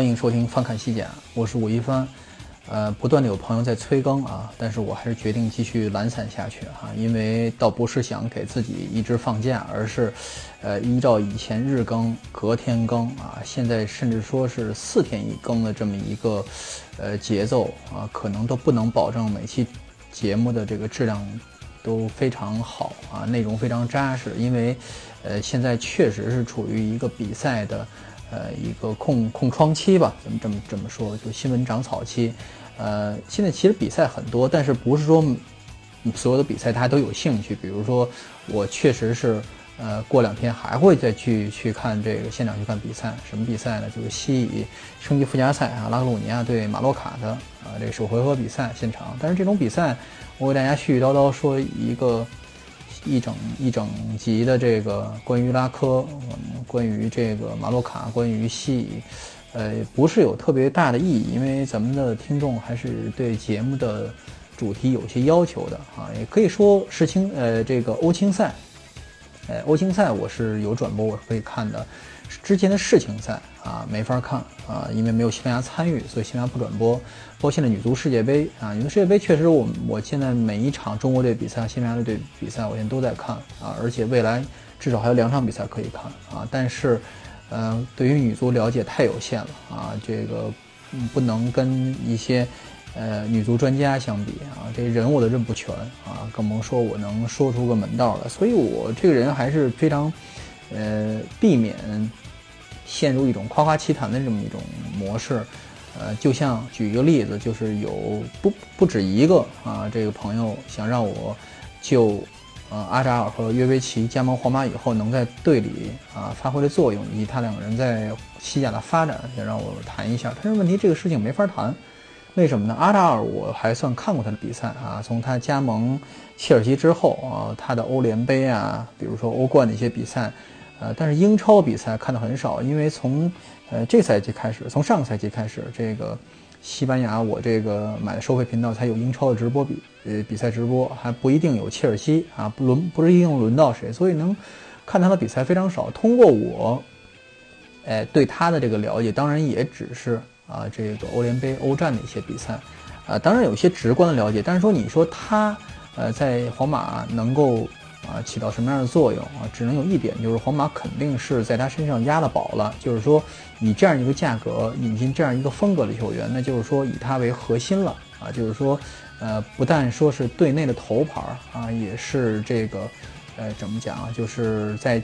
欢迎收听翻看西甲，我是吴一帆。呃，不断的有朋友在催更啊，但是我还是决定继续懒散下去哈，因为倒不是想给自己一直放假，而是，呃，依照以前日更、隔天更啊，现在甚至说是四天一更的这么一个，呃，节奏啊，可能都不能保证每期节目的这个质量都非常好啊，内容非常扎实，因为，呃，现在确实是处于一个比赛的。呃，一个空空窗期吧，咱们这么这么说，就新闻长草期。呃，现在其实比赛很多，但是不是说所有的比赛大家都有兴趣。比如说，我确实是，呃，过两天还会再去去看这个现场去看比赛。什么比赛呢？就是西乙升级附加赛啊，拉克鲁尼亚对马洛卡的啊，这首回合比赛现场。但是这种比赛，我给大家絮絮叨叨说一个。一整一整集的这个关于拉科，关于这个马洛卡，关于戏，呃，不是有特别大的意义，因为咱们的听众还是对节目的主题有些要求的啊。也可以说是青，呃，这个欧青赛，呃，欧青赛我是有转播，我是可以看的。之前的世青赛啊，没法看啊，因为没有西班牙参与，所以西班牙不转播。包括现在女足世界杯啊，女足世界杯确实，我我现在每一场中国队比赛、西班牙队比赛，我现在都在看啊，而且未来至少还有两场比赛可以看啊。但是，呃，对于女足了解太有限了啊，这个不能跟一些呃女足专家相比啊，这人我都认不全啊，更甭说我能说出个门道了。所以我这个人还是非常呃避免。陷入一种夸夸其谈的这么一种模式，呃，就像举一个例子，就是有不不止一个啊，这个朋友想让我就呃阿扎尔和约维奇加盟皇马以后能在队里啊发挥的作用，以及他两个人在西甲的发展，想让我谈一下。但是问题这个事情没法谈，为什么呢？阿扎尔我还算看过他的比赛啊，从他加盟切尔西之后啊，他的欧联杯啊，比如说欧冠的一些比赛。呃，但是英超比赛看的很少，因为从呃这赛季开始，从上个赛季开始，这个西班牙我这个买的收费频道才有英超的直播比呃比赛直播，还不一定有切尔西啊，不轮不是一定轮到谁，所以能看他的比赛非常少。通过我，哎对他的这个了解，当然也只是啊这个欧联杯、欧战的一些比赛，啊当然有一些直观的了解，但是说你说他呃在皇马能够。啊，起到什么样的作用啊？只能有一点，就是皇马肯定是在他身上押了宝了。就是说，以这样一个价格引进这样一个风格的球员，那就是说以他为核心了啊。就是说，呃，不但说是队内的头牌啊，也是这个，呃，怎么讲啊？就是在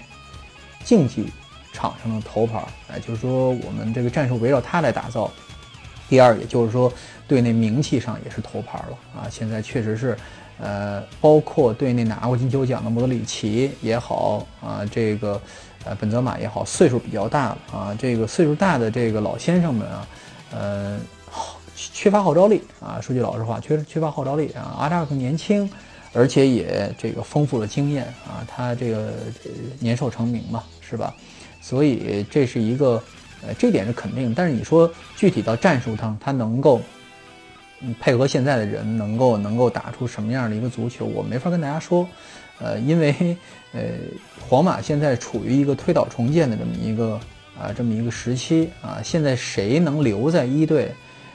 竞技场上的头牌。哎，就是说我们这个战术围绕他来打造。第二，也就是说队内名气上也是头牌了啊。现在确实是。呃，包括对那拿过金球奖的莫德里奇也好啊，这个呃本泽马也好，岁数比较大了啊，这个岁数大的这个老先生们啊，呃，缺乏号召力啊，说句老实话，缺缺乏号召力啊。阿扎尔更年轻，而且也这个丰富了经验啊，他这个年少成名嘛，是吧？所以这是一个呃，这点是肯定。但是你说具体到战术上，他能够。配合现在的人能够能够打出什么样的一个足球，我没法跟大家说，呃，因为呃，皇马现在处于一个推倒重建的这么一个啊这么一个时期啊，现在谁能留在一队，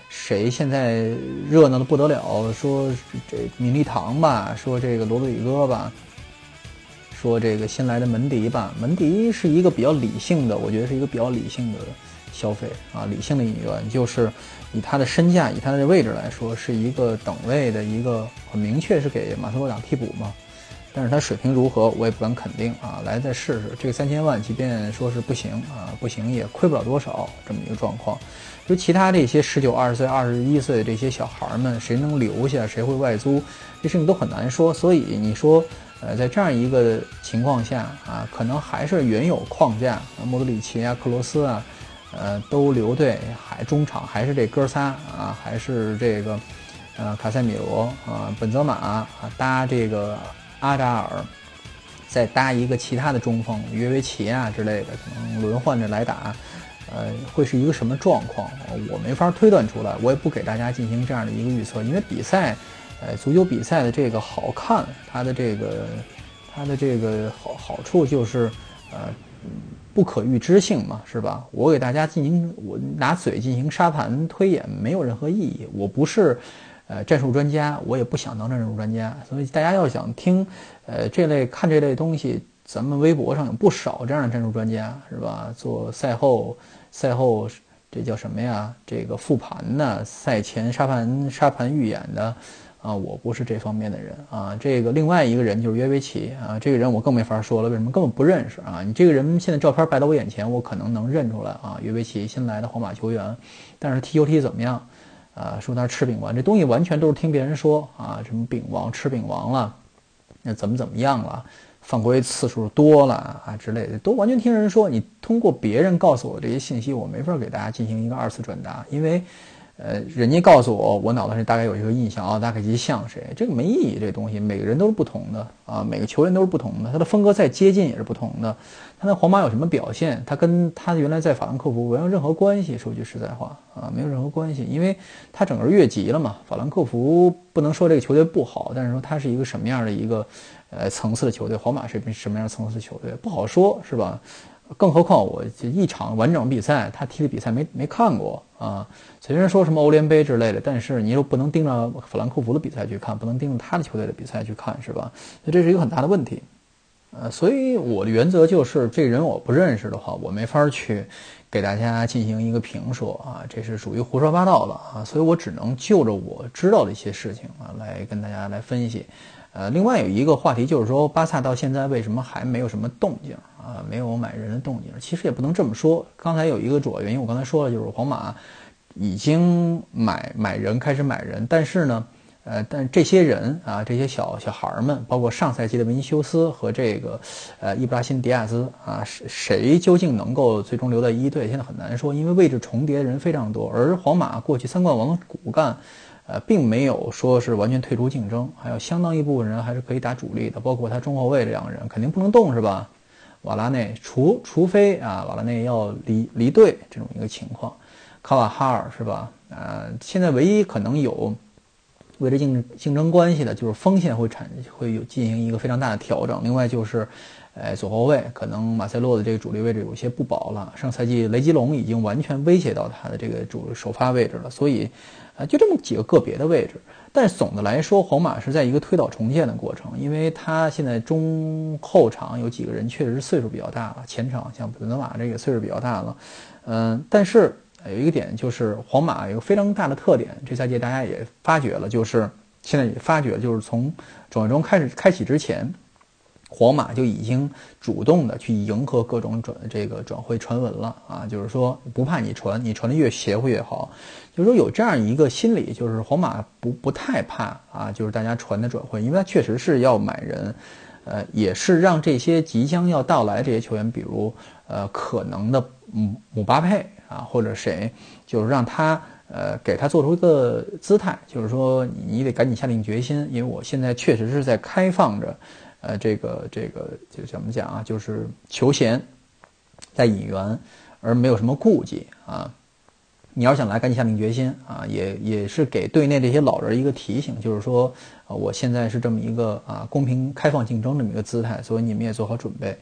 谁现在热闹的不得了，说这米利唐吧，说这个罗德里戈吧，说这个新来的门迪吧，门迪是一个比较理性的，我觉得是一个比较理性的。消费啊，理性的引援就是以他的身价，以他的位置来说，是一个等位的一个很明确是给马斯洛打替补嘛。但是他水平如何，我也不敢肯定啊。来再试试这个三千万，即便说是不行啊，不行也亏不了多少这么一个状况。就其他这些十九、二十岁、二十一岁的这些小孩们，谁能留下，谁会外租，这事情都很难说。所以你说，呃，在这样一个情况下啊，可能还是原有框架，莫德里奇啊、克罗斯啊，呃，都留队，还中场还是这哥仨啊，还是这个呃卡塞米罗啊、本泽马啊，搭这个阿扎尔，再搭一个其他的中锋约维奇啊之类的，可能轮换着来打，呃，会是一个什么状况？我没法推断出来，我也不给大家进行这样的一个预测，因为比赛。呃，足球比赛的这个好看，它的这个，它的这个好好处就是，呃，不可预知性嘛，是吧？我给大家进行，我拿嘴进行沙盘推演，没有任何意义。我不是，呃，战术专家，我也不想当战术专家。所以大家要想听，呃，这类看这类东西，咱们微博上有不少这样的战术专家，是吧？做赛后，赛后这叫什么呀？这个复盘呢，赛前沙盘沙盘预演的。啊，我不是这方面的人啊。这个另外一个人就是约维奇啊，这个人我更没法说了。为什么？根本不认识啊。你这个人现在照片摆到我眼前，我可能能认出来啊。约维奇新来的皇马球员，但是踢球踢怎么样？啊，说他是吃饼王，这东西完全都是听别人说啊。什么饼王吃饼王了？那怎么怎么样了？犯规次数多了啊之类的，都完全听人说。你通过别人告诉我这些信息，我没法给大家进行一个二次转达，因为。呃，人家告诉我，我脑子里大概有一个印象啊，大概其像谁？这个没意义，这东西每个人都是不同的啊，每个球员都是不同的，他的风格再接近也是不同的。他在皇马有什么表现？他跟他原来在法兰克福没有任何关系。说句实在话啊，没有任何关系，因为他整个越级了嘛。法兰克福不能说这个球队不好，但是说他是一个什么样的一个呃层次的球队？皇马是什么样层次的球队？不好说，是吧？更何况我这一场完整比赛，他踢的比赛没没看过啊。虽然说什么欧联杯之类的，但是你又不能盯着法兰克福的比赛去看，不能盯着他的球队的比赛去看，是吧？那这是一个很大的问题。呃，所以我的原则就是，这人我不认识的话，我没法去给大家进行一个评说啊，这是属于胡说八道了啊。所以我只能就着我知道的一些事情啊，来跟大家来分析。呃，另外有一个话题就是说，巴萨到现在为什么还没有什么动静啊？没有买人的动静。其实也不能这么说。刚才有一个主要原因，我刚才说了，就是皇马已经买买人，开始买人。但是呢，呃，但这些人啊，这些小小孩儿们，包括上赛季的维尼修斯和这个呃伊布拉辛迪亚兹啊，谁谁究竟能够最终留在一队，现在很难说，因为位置重叠的人非常多。而皇马过去三冠王骨干。呃，并没有说是完全退出竞争，还有相当一部分人还是可以打主力的，包括他中后卫这两个人肯定不能动，是吧？瓦拉内，除除非啊，瓦拉内要离离队这种一个情况，卡瓦哈尔是吧？呃，现在唯一可能有为了竞竞争关系的，就是锋线会产会有进行一个非常大的调整，另外就是，呃，左后卫可能马塞洛的这个主力位置有些不保了，上赛季雷吉隆已经完全威胁到他的这个主首发位置了，所以。啊，就这么几个个别的位置，但总的来说，皇马是在一个推倒重建的过程，因为他现在中后场有几个人确实是岁数比较大了，前场像本泽马这个岁数比较大了，嗯，但是有一个点就是皇马有个非常大的特点，这赛季大家也发觉了，就是现在也发觉，就是从转会中开始开启之前。皇马就已经主动的去迎合各种转这个转会传闻了啊，就是说不怕你传，你传的越邪乎越好，就是说有这样一个心理，就是皇马不不太怕啊，就是大家传的转会，因为他确实是要买人，呃，也是让这些即将要到来这些球员，比如呃可能的姆姆巴佩啊或者谁，就是让他呃给他做出一个姿态，就是说你得赶紧下定决心，因为我现在确实是在开放着。呃，这个这个就怎么讲啊？就是求贤在引援，而没有什么顾忌啊。你要想来，赶紧下定决心啊！也也是给队内这些老人一个提醒，就是说，我现在是这么一个啊公平开放竞争这么一个姿态，所以你们也做好准备。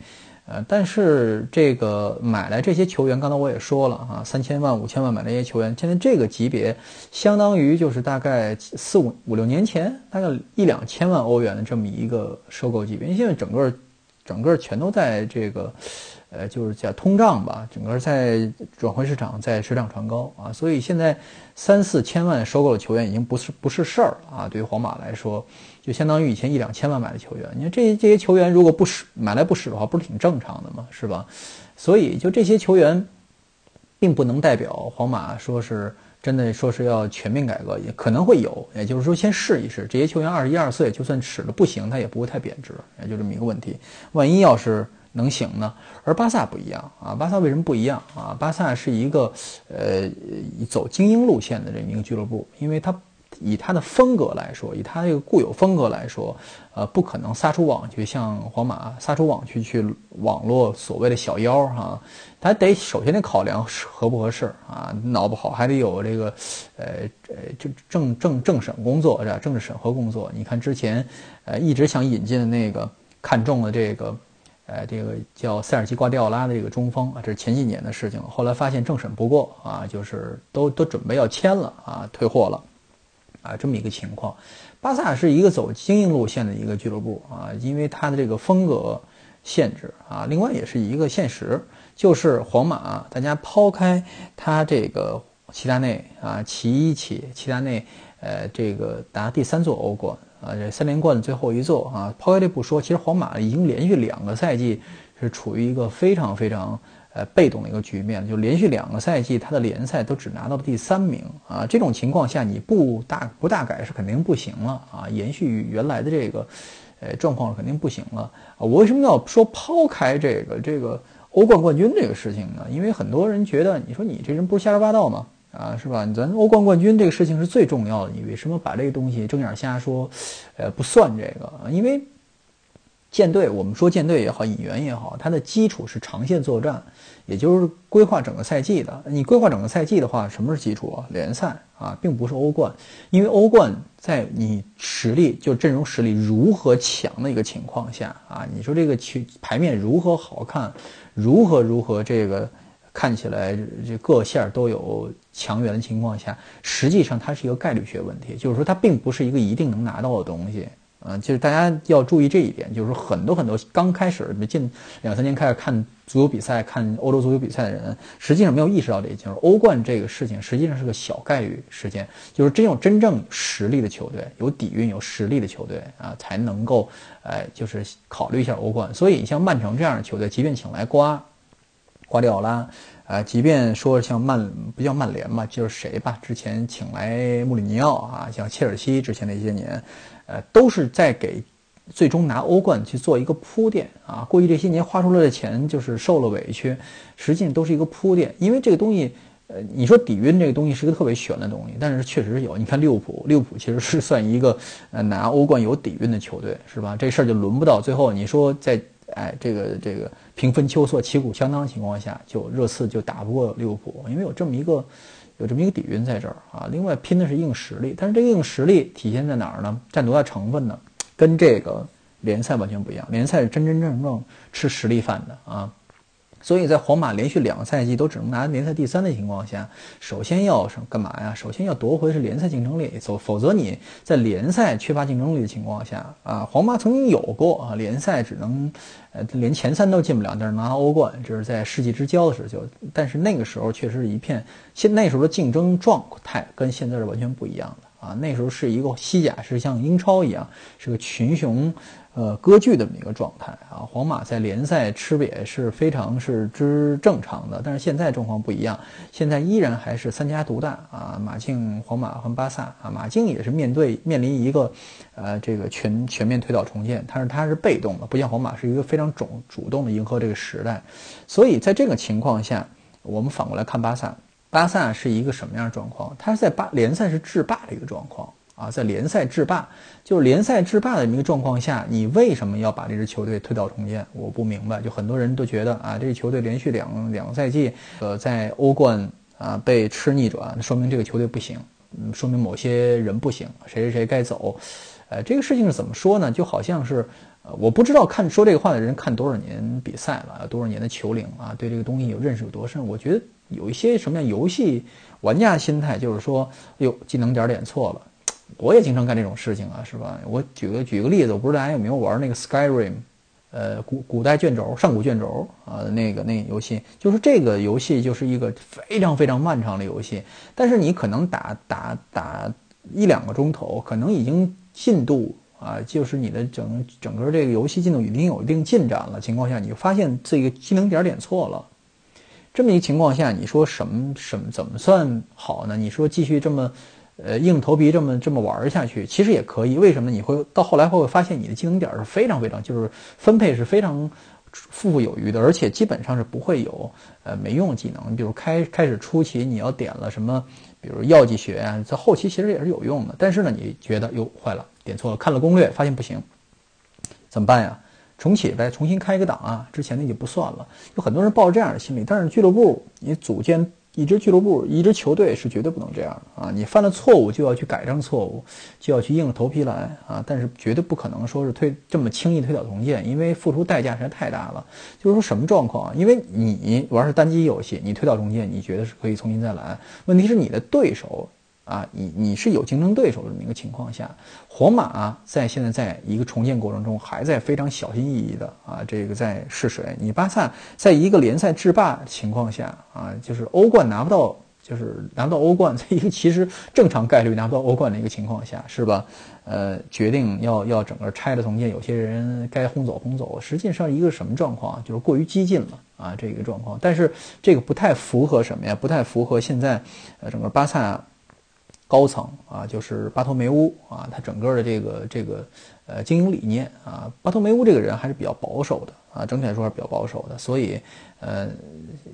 呃，但是这个买来这些球员，刚才我也说了啊，三千万、五千万买那些球员，现在这个级别，相当于就是大概四五五六年前大概一两千万欧元的这么一个收购级别，因为现在整个整个全都在这个。呃，就是叫通胀吧，整个在转会市场在水涨船高啊，所以现在三四千万收购的球员已经不是不是事儿啊。对于皇马来说，就相当于以前一两千万买的球员。你看这这些球员如果不使买来不使的话，不是挺正常的吗？是吧？所以就这些球员，并不能代表皇马说是真的说是要全面改革，也可能会有，也就是说先试一试。这些球员二十一二岁，就算使的不行，他也不会太贬值，也就这么一个问题。万一要是能行呢？而巴萨不一样啊，巴萨为什么不一样啊？巴萨是一个呃走精英路线的这么一个俱乐部，因为他。以他的风格来说，以他这个固有风格来说，呃，不可能撒出网去，像皇马撒出网去去网络所谓的小妖哈，他得首先得考量合不合适啊，闹不好还得有这个，呃呃就政政政审工作是吧？政治审核工作。你看之前，呃，一直想引进的那个看中了这个，呃，这个叫塞尔吉瓜迪奥拉的这个中锋啊，这是前几年的事情，后来发现政审不过啊，就是都都准备要签了啊，退货了。啊，这么一个情况，巴萨是一个走精英路线的一个俱乐部啊，因为它的这个风格限制啊，另外也是一个现实，就是皇马，大家抛开他这个齐达内啊，齐一起齐达内，呃，这个拿第三座欧冠啊，这三连冠的最后一座啊，抛开这不说，其实皇马已经连续两个赛季是处于一个非常非常。呃，被动的一个局面，就连续两个赛季，他的联赛都只拿到了第三名啊。这种情况下，你不大不大改是肯定不行了啊。延续原来的这个，呃，状况肯定不行了啊。我为什么要说抛开这个这个欧冠冠军这个事情呢？因为很多人觉得，你说你这人不是瞎说八道吗？啊，是吧？咱欧冠冠军这个事情是最重要的，你为什么把这个东西睁眼瞎说？呃，不算这个，因为。舰队，我们说舰队也好，引援也好，它的基础是长线作战，也就是规划整个赛季的。你规划整个赛季的话，什么是基础啊？联赛啊，并不是欧冠，因为欧冠在你实力就阵容实力如何强的一个情况下啊，你说这个去牌面如何好看，如何如何这个看起来这各线都有强援的情况下，实际上它是一个概率学问题，就是说它并不是一个一定能拿到的东西。嗯，就是大家要注意这一点，就是说很多很多刚开始近两三年开始看足球比赛、看欧洲足球比赛的人，实际上没有意识到这一点。欧冠这个事情实际上是个小概率事件，就是真有真正实力的球队、有底蕴、有实力的球队啊，才能够，哎，就是考虑一下欧冠。所以像曼城这样的球队，即便请来瓜瓜迪奥拉，啊，即便说像曼不叫曼联嘛，就是谁吧，之前请来穆里尼奥啊，像切尔西之前的一些年。呃，都是在给最终拿欧冠去做一个铺垫啊。过去这些年花出来的钱就是受了委屈，实际上都是一个铺垫。因为这个东西，呃，你说底蕴这个东西是个特别玄的东西，但是确实是有。你看利物浦，利物浦其实是算一个呃拿欧冠有底蕴的球队，是吧？这事儿就轮不到最后。你说在哎这个这个平分秋色、旗鼓相当的情况下，就热刺就打不过利物浦，因为有这么一个。有这么一个底蕴在这儿啊，另外拼的是硬实力，但是这个硬实力体现在哪儿呢？占多大成分呢？跟这个联赛完全不一样，联赛是真真正正吃实力饭的啊。所以在皇马连续两个赛季都只能拿联赛第三的情况下，首先要什干嘛呀？首先要夺回是联赛竞争力，否否则你在联赛缺乏竞争力的情况下啊，皇马曾经有过啊，联赛只能呃连前三都进不了，但是拿欧冠，这是在世纪之交的时候就，但是那个时候确实是一片，现那时候的竞争状态跟现在是完全不一样的啊，那时候是一个西甲是像英超一样是个群雄。呃，割据的这么一个状态啊，皇马在联赛吃瘪是非常是之正常的，但是现在状况不一样，现在依然还是三家独大啊，马竞、皇马和巴萨啊，马竞也是面对面临一个，呃，这个全全面推倒重建，但是它是被动的，不像皇马是一个非常主主动的迎合这个时代，所以在这个情况下，我们反过来看巴萨，巴萨是一个什么样的状况？它是在巴联赛是制霸的一个状况。啊，在联赛制霸，就是联赛制霸的这么一个状况下，你为什么要把这支球队推倒重建？我不明白。就很多人都觉得啊，这个球队连续两两个赛季，呃，在欧冠啊被吃逆转，说明这个球队不行，嗯，说明某些人不行，谁谁谁该走。呃，这个事情是怎么说呢？就好像是，呃，我不知道看说这个话的人看多少年比赛了，多少年的球龄啊，对这个东西有认识有多深？我觉得有一些什么样游戏玩家心态，就是说，哎呦，技能点点错了。我也经常干这种事情啊，是吧？我举个举个例子，我不知道大家有没有玩那个 Skyrim，呃，古古代卷轴、上古卷轴啊，那个那个游戏，就是这个游戏就是一个非常非常漫长的游戏，但是你可能打打打一两个钟头，可能已经进度啊，就是你的整整个这个游戏进度已经有一定进展了情况下，你发现这个技能点点错了。这么一个情况下，你说什么什么怎么算好呢？你说继续这么，呃，硬头皮这么这么玩下去，其实也可以。为什么？你会到后来会发现你的技能点是非常非常，就是分配是非常富富有余的，而且基本上是不会有呃没用技能。比如开开始初期你要点了什么，比如药剂学啊，在后期其实也是有用的。但是呢，你觉得哟坏了，点错了，看了攻略发现不行，怎么办呀？重启呗，重新开一个档啊，之前那就不算了。有很多人抱着这样的心理，但是俱乐部你组建一支俱乐部、一支球队是绝对不能这样的啊！你犯了错误就要去改正错误，就要去硬着头皮来啊！但是绝对不可能说是推这么轻易推倒重建，因为付出代价实在太大了。就是说什么状况啊？因为你玩是单机游戏，你推倒重建，你觉得是可以重新再来。问题是你的对手。啊，你你是有竞争对手的这么一个情况下，皇马在现在在一个重建过程中，还在非常小心翼翼的啊，这个在试水。你巴萨在一个联赛制霸情况下啊，就是欧冠拿不到，就是拿不到欧冠，在一个其实正常概率拿不到欧冠的一个情况下，是吧？呃，决定要要整个拆了重建，有些人该轰走轰走，实际上一个什么状况？就是过于激进了啊，这个状况。但是这个不太符合什么呀？不太符合现在呃整个巴萨。高层啊，就是巴托梅乌啊，他整个的这个这个呃经营理念啊，巴托梅乌这个人还是比较保守的啊，整体来说还是比较保守的，所以呃，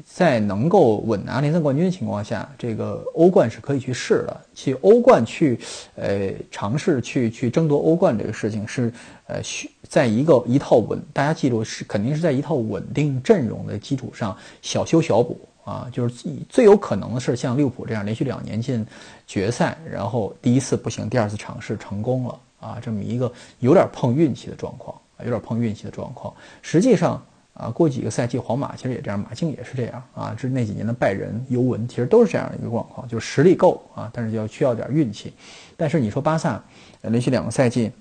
在能够稳拿联赛冠军的情况下，这个欧冠是可以去试的，去欧冠去呃尝试去去争夺欧冠这个事情是呃需在一个一套稳，大家记住是肯定是在一套稳定阵容的基础上小修小补。啊，就是最有可能的是像利物浦这样连续两年进决赛，然后第一次不行，第二次尝试成功了啊，这么一个有点碰运气的状况，有点碰运气的状况。实际上啊，过几个赛季皇马其实也这样，马竞也是这样啊，这那几年的拜仁、尤文其实都是这样一个状况，就是实力够啊，但是要需要点运气。但是你说巴萨连续两个赛季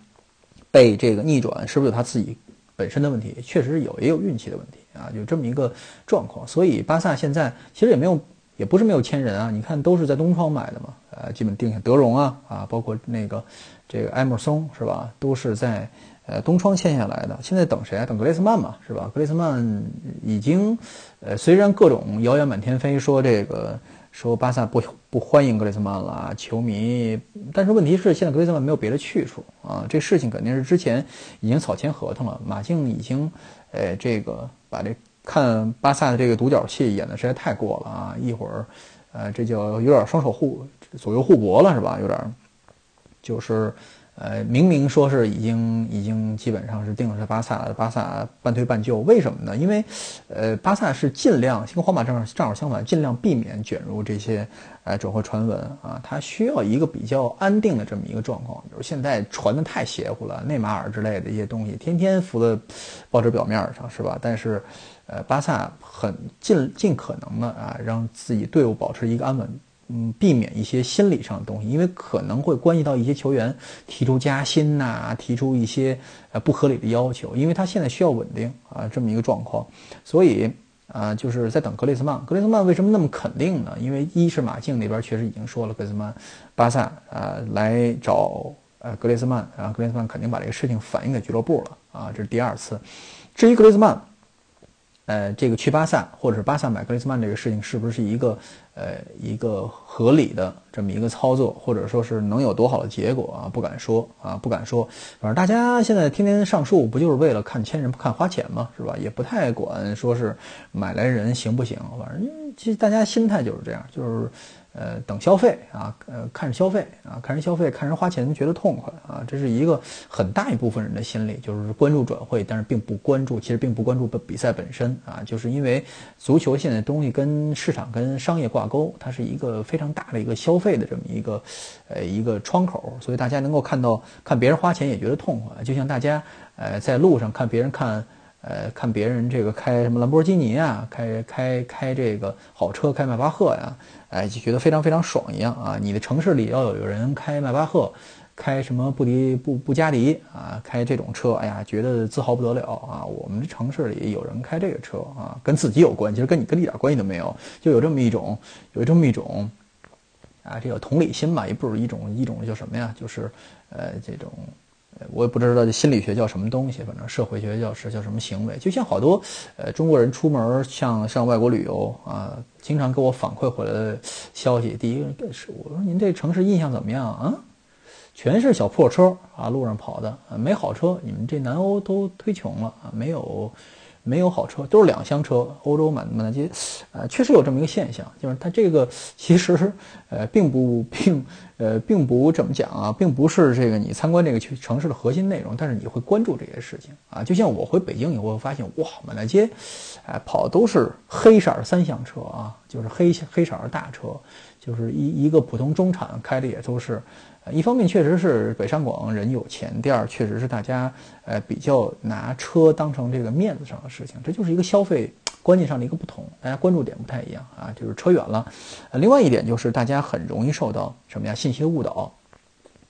被这个逆转，是不是他自己本身的问题？确实有，也有运气的问题。啊，有这么一个状况，所以巴萨现在其实也没有，也不是没有签人啊。你看，都是在东窗买的嘛，呃，基本定下德容啊，啊，包括那个这个埃默松是吧，都是在呃东窗签下来的。现在等谁啊？等格雷斯曼嘛，是吧？格雷斯曼已经，呃，虽然各种谣言满天飞，说这个。说巴萨不不欢迎格雷兹曼了，球迷。但是问题是，现在格雷兹曼没有别的去处啊。这事情肯定是之前已经草签合同了。马竞已经，呃，这个把这看巴萨的这个独角戏演的实在太过了啊！一会儿，呃，这叫有点双手互左右互搏了，是吧？有点，就是。呃，明明说是已经已经基本上是定了是巴萨，巴萨半推半就，为什么呢？因为，呃，巴萨是尽量跟皇马正好正好相反，尽量避免卷入这些呃转会传闻啊，他需要一个比较安定的这么一个状况。比如现在传的太邪乎了，内马尔之类的一些东西，天天浮在报纸表面上，是吧？但是，呃，巴萨很尽尽可能的啊，让自己队伍保持一个安稳。嗯，避免一些心理上的东西，因为可能会关系到一些球员提出加薪呐，提出一些呃不合理的要求，因为他现在需要稳定啊，这么一个状况，所以啊，就是在等格雷斯曼。格雷斯曼为什么那么肯定呢？因为一是马竞那边确实已经说了，格雷斯曼，巴萨啊来找呃格雷斯曼，然后格雷斯曼肯定把这个事情反映给俱乐部了啊，这是第二次。至于格雷斯曼。呃，这个去巴萨，或者是巴萨买格雷斯曼这个事情，是不是一个呃一个合理的这么一个操作，或者说是能有多好的结果啊？不敢说啊，不敢说。反正大家现在天天上树，不就是为了看千人不、看花钱吗？是吧？也不太管说是买来人行不行。反正其实大家心态就是这样，就是。呃，等消费啊，呃，看着消费啊，看人消费，看人花钱觉得痛快啊，这是一个很大一部分人的心理，就是关注转会，但是并不关注，其实并不关注比赛本身啊，就是因为足球现在东西跟市场跟商业挂钩，它是一个非常大的一个消费的这么一个呃一个窗口，所以大家能够看到看别人花钱也觉得痛快，就像大家呃在路上看别人看。呃，看别人这个开什么兰博基尼啊，开开开这个好车，开迈巴赫呀，哎，就觉得非常非常爽一样啊！你的城市里要有人开迈巴赫，开什么布迪布布加迪啊，开这种车，哎呀，觉得自豪不得了啊！我们的城市里有人开这个车啊，跟自己有关，其实跟你跟你一点关系都没有，就有这么一种，有这么一种，啊，这叫同理心吧，也不是一种一种叫什么呀，就是呃这种。我也不知道这心理学叫什么东西，反正社会学叫是叫什么行为。就像好多呃中国人出门像上外国旅游啊，经常给我反馈回来的消息，第一个是我说您这城市印象怎么样啊？全是小破车啊，路上跑的啊，没好车。你们这南欧都忒穷了啊，没有。没有好车，都是两厢车。欧洲满满大街，呃，确实有这么一个现象，就是它这个 其实，呃，并不并，呃，并不怎么讲啊，并不是这个你参观这个城市的核心内容，但是你会关注这些事情啊。就像我回北京以后发现，哇，满大街，哎，跑的都是黑色三厢车啊，就是黑黑色的大车，就是一一个普通中产开的也都是。一方面确实是北上广人有钱，第二确实是大家呃比较拿车当成这个面子上的事情，这就是一个消费观念上的一个不同，大家关注点不太一样啊，就是扯远了。另外一点就是大家很容易受到什么呀信息的误导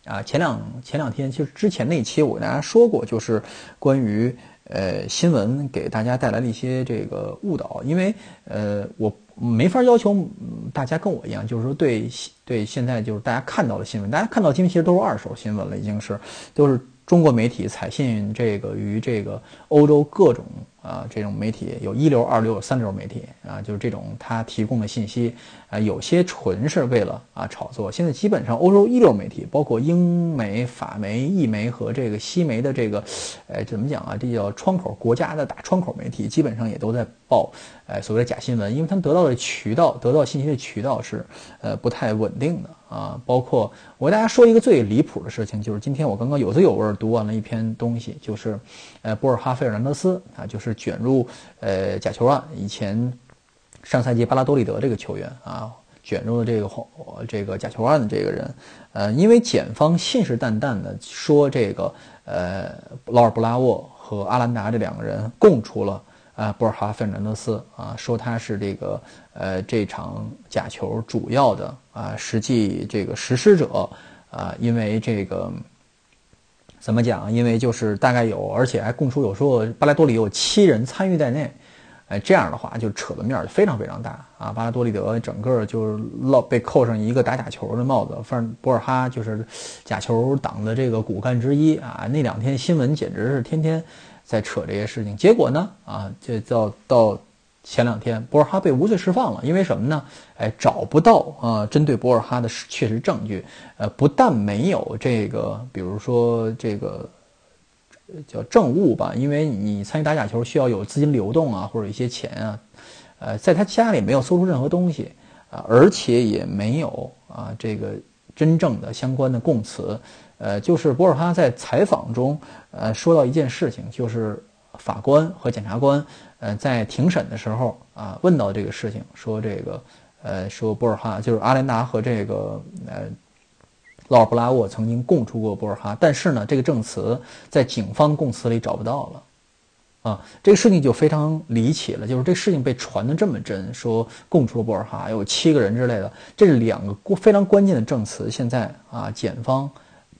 啊。前两前两天就是之前那期我跟大家说过，就是关于呃新闻给大家带来了一些这个误导，因为呃我。没法要求大家跟我一样，就是说对对现在就是大家看到的新闻，大家看到的新闻其实都是二手新闻了，已经是都是中国媒体采信这个与这个欧洲各种。啊，这种媒体有一流、二流、三流媒体啊，就是这种他提供的信息啊，有些纯是为了啊炒作。现在基本上欧洲一流媒体，包括英媒、法媒、意媒和这个西媒的这个，呃，怎么讲啊？这叫窗口国家的大窗口媒体，基本上也都在报，呃，所谓的假新闻，因为他们得到的渠道、得到信息的渠道是呃不太稳定的。啊，包括我给大家说一个最离谱的事情，就是今天我刚刚有滋有味读完了一篇东西，就是，呃，博尔哈·费尔南德斯啊，就是卷入呃假球案，以前上赛季巴拉多利德这个球员啊，卷入了这个这个假球案的这个人，呃，因为检方信誓旦旦的说这个呃劳尔布拉沃和阿兰达这两个人供出了。啊，博尔哈·费尔南德斯啊，说他是这个呃这场假球主要的啊实际这个实施者啊，因为这个怎么讲？因为就是大概有，而且还供出有说巴拉多里有七人参与在内，哎，这样的话就扯的面儿非常非常大啊。巴拉多里德整个就是落被扣上一个打假球的帽子，反正博尔哈就是假球党的这个骨干之一啊。那两天新闻简直是天天。在扯这些事情，结果呢？啊，这到到前两天，博尔哈被无罪释放了，因为什么呢？哎，找不到啊，针对博尔哈的确实证据。呃，不但没有这个，比如说这个叫证物吧，因为你参与打假球需要有资金流动啊，或者一些钱啊。呃，在他家里没有搜出任何东西啊，而且也没有啊这个真正的相关的供词。呃，就是博尔哈在采访中，呃，说到一件事情，就是法官和检察官，呃，在庭审的时候啊，问到这个事情，说这个，呃，说博尔哈就是阿连达和这个呃，劳尔布拉沃曾经供出过博尔哈，但是呢，这个证词在警方供词里找不到了，啊，这个事情就非常离奇了，就是这事情被传的这么真，说供出了博尔哈有七个人之类的，这是两个非常关键的证词，现在啊，检方。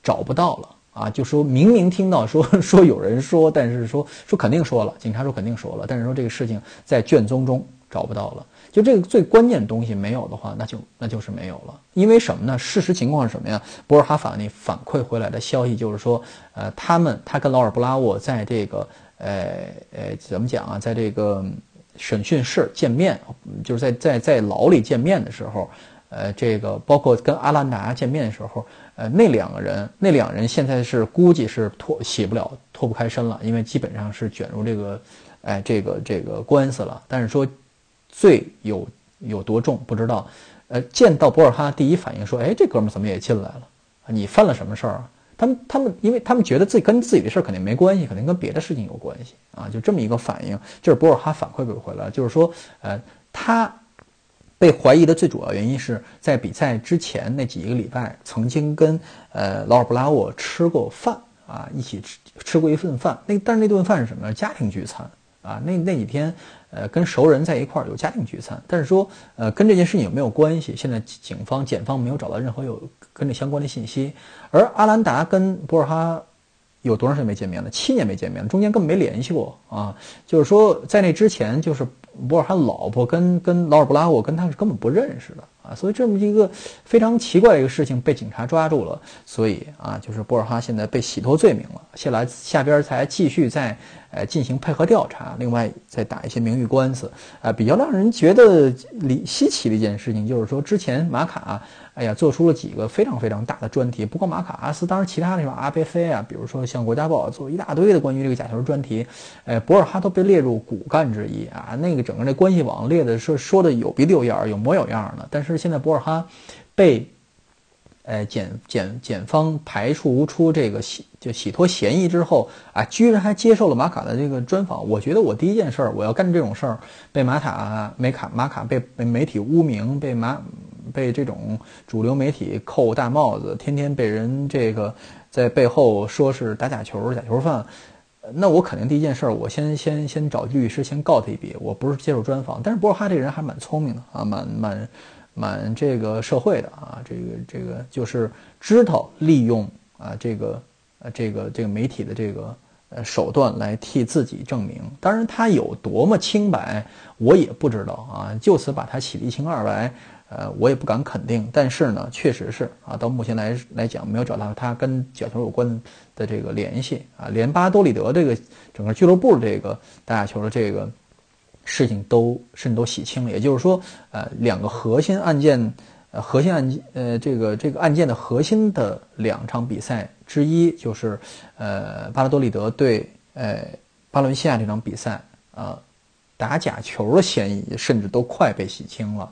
找不到了啊！就说明明听到说 说有人说，但是说说肯定说了，警察说肯定说了，但是说这个事情在卷宗中找不到了。就这个最关键的东西没有的话，那就那就是没有了。因为什么呢？事实情况是什么呀？博尔哈法内反馈回来的消息就是说，呃，他们他跟劳尔布拉沃在这个呃呃怎么讲啊，在这个审讯室见面，就是在在在牢里见面的时候。呃，这个包括跟阿兰达见面的时候，呃，那两个人，那两人现在是估计是脱洗不了、脱不开身了，因为基本上是卷入这个，哎，这个这个官司了。但是说罪有有多重不知道。呃，见到博尔哈第一反应说，哎，这哥们怎么也进来了？你犯了什么事儿啊？他们他们，因为他们觉得自己跟自己的事儿肯定没关系，肯定跟别的事情有关系啊，就这么一个反应，就是博尔哈反馈给回来，就是说，呃，他。被怀疑的最主要原因是在比赛之前那几个礼拜，曾经跟呃劳尔布拉沃吃过饭啊，一起吃吃过一份饭。那但是那顿饭是什么？家庭聚餐啊。那那几天呃跟熟人在一块儿有家庭聚餐，但是说呃跟这件事情有没有关系？现在警方检方没有找到任何有跟这相关的信息。而阿兰达跟博尔哈。有多长时间没见面了？七年没见面了，中间根本没联系过啊！就是说，在那之前，就是博尔哈老婆跟跟劳尔布拉沃跟他是根本不认识的啊，所以这么一个非常奇怪的一个事情被警察抓住了，所以啊，就是博尔哈现在被洗脱罪名了，下来下边才继续在呃进行配合调查，另外再打一些名誉官司，啊，比较让人觉得离稀奇的一件事情就是说，之前马卡。哎呀，做出了几个非常非常大的专题，不过马卡阿斯，当然其他地方阿贝菲啊，比如说像《国家报》做一大堆的关于这个假球专题，哎，博尔哈都被列入骨干之一啊。那个整个那关系网列的是说的有鼻子有眼儿，有模有样的。但是现在博尔哈被，呃检检检方排除出这个洗就洗脱嫌疑之后啊，居然还接受了马卡的这个专访。我觉得我第一件事儿，我要干这种事儿，被马塔梅卡马卡被被媒体污名，被马。被这种主流媒体扣大帽子，天天被人这个在背后说是打假球、假球犯，那我肯定第一件事，我先先先找律师先告他一笔。我不是接受专访，但是博尔哈这个人还蛮聪明的啊，蛮蛮蛮这个社会的啊，这个这个就是知道利用啊这个呃这个这个媒体的这个呃手段来替自己证明。当然他有多么清白，我也不知道啊，就此把他洗得一清二白。呃，我也不敢肯定，但是呢，确实是啊，到目前来来讲，没有找到他跟假球有关的这个联系啊，连巴多里德这个整个俱乐部这个打假球的这个事情都甚至都洗清了。也就是说，呃，两个核心案件，呃，核心案件，呃，这个这个案件的核心的两场比赛之一，就是呃，巴拉多利德对呃巴伦西亚这场比赛啊，打假球的嫌疑甚至都快被洗清了。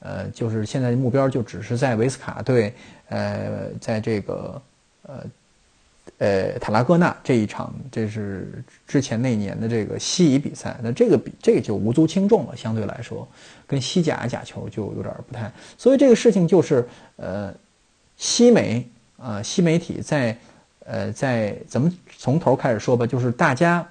呃，就是现在目标就只是在维斯卡队，呃，在这个呃呃塔拉戈纳这一场，这是之前那年的这个西乙比赛，那这个比这个就无足轻重了，相对来说，跟西甲假球就有点不太，所以这个事情就是呃，西媒啊，西媒体在呃在咱们从头开始说吧，就是大家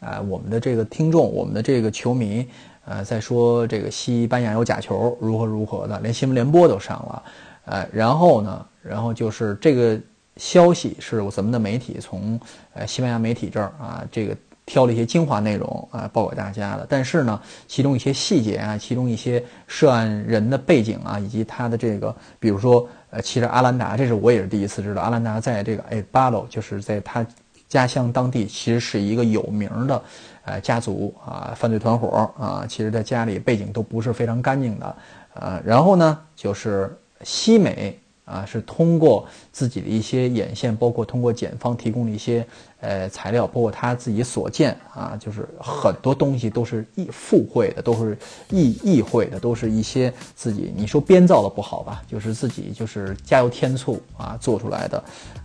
啊，我们的这个听众，我们的这个球迷。呃，再说这个西班牙有假球如何如何的，连新闻联播都上了，呃，然后呢，然后就是这个消息是咱们的媒体从呃西班牙媒体这儿啊，这个挑了一些精华内容啊报给大家的，但是呢，其中一些细节啊，其中一些涉案人的背景啊，以及他的这个，比如说呃，其实阿兰达，这是我也是第一次知道，阿兰达在这个哎巴罗，就是在他家乡当地，其实是一个有名的。呃，家族啊，犯罪团伙啊，其实在家里背景都不是非常干净的，呃，然后呢，就是西美啊，是通过自己的一些眼线，包括通过检方提供的一些。呃，材料包括他自己所见啊，就是很多东西都是意附会的，都是意意会的，都是一些自己你说编造的不好吧，就是自己就是加油添醋啊做出来的。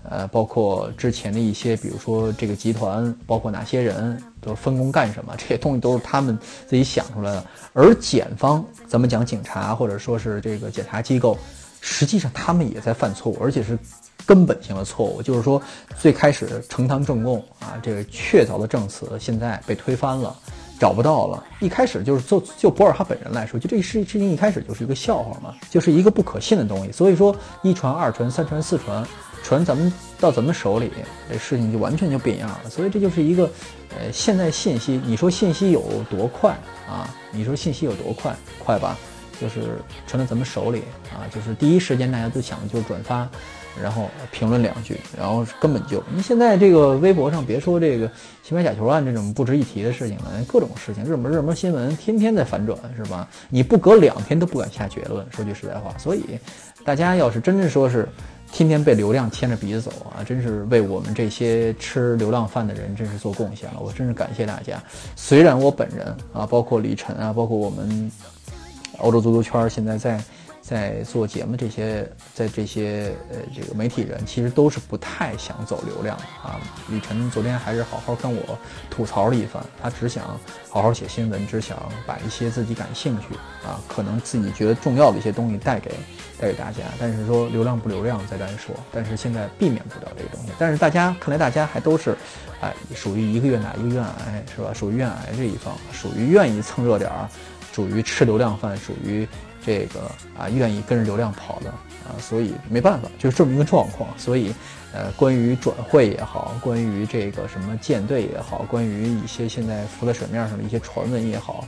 呃，包括之前的一些，比如说这个集团，包括哪些人都分工干什么，这些东西都是他们自己想出来的。而检方，咱们讲警察或者说是这个检察机构，实际上他们也在犯错误，而且是。根本性的错误就是说，最开始呈堂证供啊，这个确凿的证词现在被推翻了，找不到了。一开始就是就就博尔哈本人来说，就这事事情一开始就是一个笑话嘛，就是一个不可信的东西。所以说一传二传三传四传，传咱们到咱们手里，这事情就完全就变样了。所以这就是一个，呃，现在信息，你说信息有多快啊？你说信息有多快？快吧？就是传到咱们手里啊，就是第一时间大家都想的就是转发。然后评论两句，然后根本就你现在这个微博上，别说这个西班牙假球案这种不值一提的事情了，各种事情，热门热门新闻天天在反转，是吧？你不隔两天都不敢下结论。说句实在话，所以大家要是真是说是天天被流量牵着鼻子走啊，真是为我们这些吃流量饭的人真是做贡献了。我真是感谢大家。虽然我本人啊，包括李晨啊，包括我们欧洲足球圈现在在。在做节目这些，在这些呃这个媒体人，其实都是不太想走流量啊。李晨昨天还是好好跟我吐槽了一番，他只想好好写新闻，只想把一些自己感兴趣啊，可能自己觉得重要的一些东西带给带给大家。但是说流量不流量再单说，但是现在避免不了这个东西。但是大家看来大家还都是，哎，属于一个愿打一个愿挨是吧？属于愿挨这一方，属于愿意蹭热点儿，属于吃流量饭，属于。这个啊愿意跟着流量跑的啊，所以没办法，就是这么一个状况。所以，呃，关于转会也好，关于这个什么舰队也好，关于一些现在浮在水面上的一些传闻也好，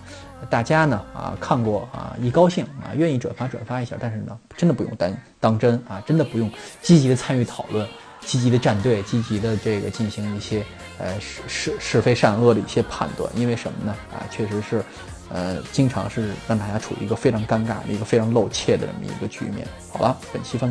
大家呢啊看过啊一高兴啊愿意转发转发一下，但是呢真的不用当当真啊，真的不用积极的参与讨论，积极的站队，积极的这个进行一些呃是是是非善恶的一些判断，因为什么呢啊确实是。呃，经常是让大家处于一个非常尴尬的一个非常露怯的这么一个局面。好了，本期分。